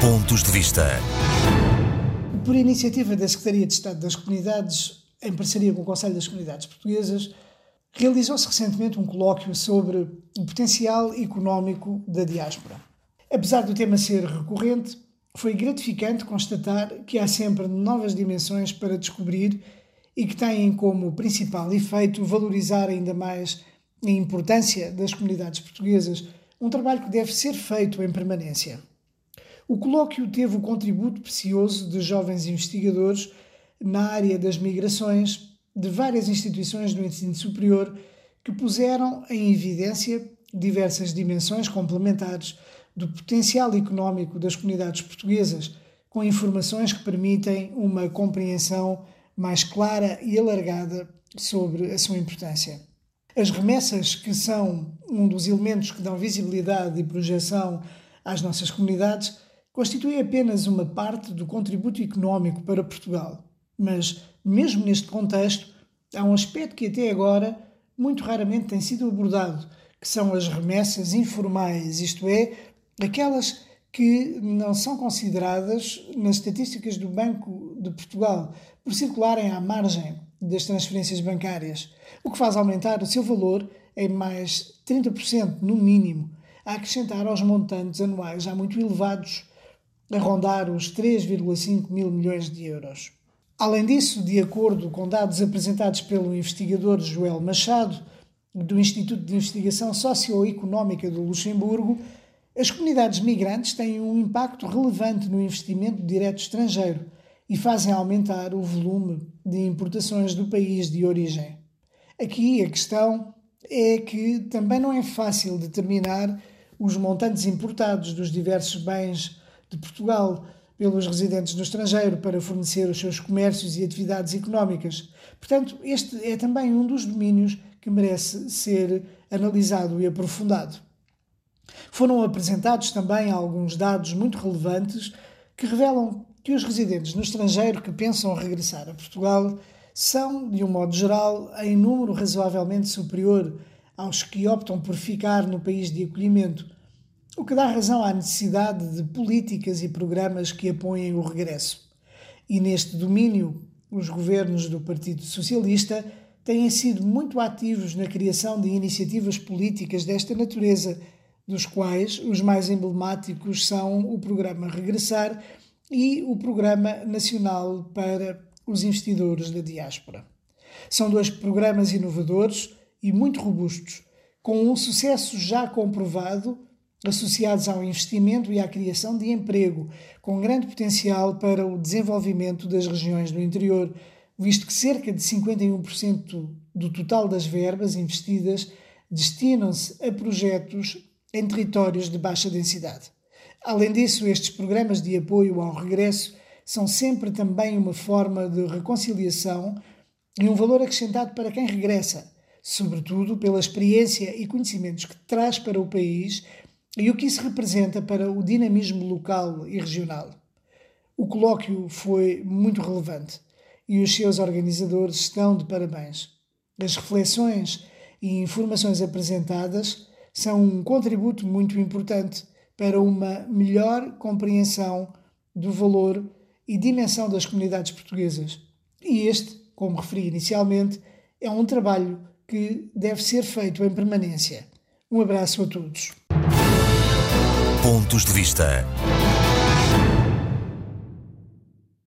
Pontos de Vista. Por iniciativa da Secretaria de Estado das Comunidades, em parceria com o Conselho das Comunidades Portuguesas, realizou-se recentemente um colóquio sobre o potencial económico da diáspora. Apesar do tema ser recorrente, foi gratificante constatar que há sempre novas dimensões para descobrir e que têm como principal efeito valorizar ainda mais a importância das comunidades portuguesas, um trabalho que deve ser feito em permanência. O colóquio teve o contributo precioso de jovens investigadores na área das migrações de várias instituições do ensino superior que puseram em evidência diversas dimensões complementares do potencial económico das comunidades portuguesas, com informações que permitem uma compreensão mais clara e alargada sobre a sua importância. As remessas, que são um dos elementos que dão visibilidade e projeção às nossas comunidades, constituem apenas uma parte do contributo económico para Portugal. Mas, mesmo neste contexto, há um aspecto que até agora muito raramente tem sido abordado, que são as remessas informais, isto é, aquelas que não são consideradas nas estatísticas do Banco de Portugal por circularem à margem das transferências bancárias, o que faz aumentar o seu valor em mais 30% no mínimo, a acrescentar aos montantes anuais já muito elevados, a rondar os 3,5 mil milhões de euros. Além disso, de acordo com dados apresentados pelo investigador Joel Machado, do Instituto de Investigação Socioeconómica do Luxemburgo, as comunidades migrantes têm um impacto relevante no investimento direto estrangeiro e fazem aumentar o volume de importações do país de origem. Aqui a questão é que também não é fácil determinar os montantes importados dos diversos bens de Portugal pelos residentes no estrangeiro para fornecer os seus comércios e atividades económicas. Portanto, este é também um dos domínios que merece ser analisado e aprofundado. Foram apresentados também alguns dados muito relevantes que revelam que os residentes no estrangeiro que pensam regressar a Portugal são, de um modo geral, em número razoavelmente superior aos que optam por ficar no país de acolhimento, o que dá razão à necessidade de políticas e programas que apoiem o regresso. E neste domínio, os governos do Partido Socialista têm sido muito ativos na criação de iniciativas políticas desta natureza dos quais os mais emblemáticos são o Programa Regressar e o Programa Nacional para os Investidores da Diáspora. São dois programas inovadores e muito robustos, com um sucesso já comprovado, associados ao investimento e à criação de emprego, com grande potencial para o desenvolvimento das regiões do interior, visto que cerca de 51% do total das verbas investidas destinam-se a projetos em territórios de baixa densidade. Além disso, estes programas de apoio ao regresso são sempre também uma forma de reconciliação e um valor acrescentado para quem regressa, sobretudo pela experiência e conhecimentos que traz para o país e o que isso representa para o dinamismo local e regional. O colóquio foi muito relevante e os seus organizadores estão de parabéns. As reflexões e informações apresentadas são um contributo muito importante para uma melhor compreensão do valor e dimensão das comunidades portuguesas. E este, como referi inicialmente, é um trabalho que deve ser feito em permanência. Um abraço a todos. Pontos de Vista.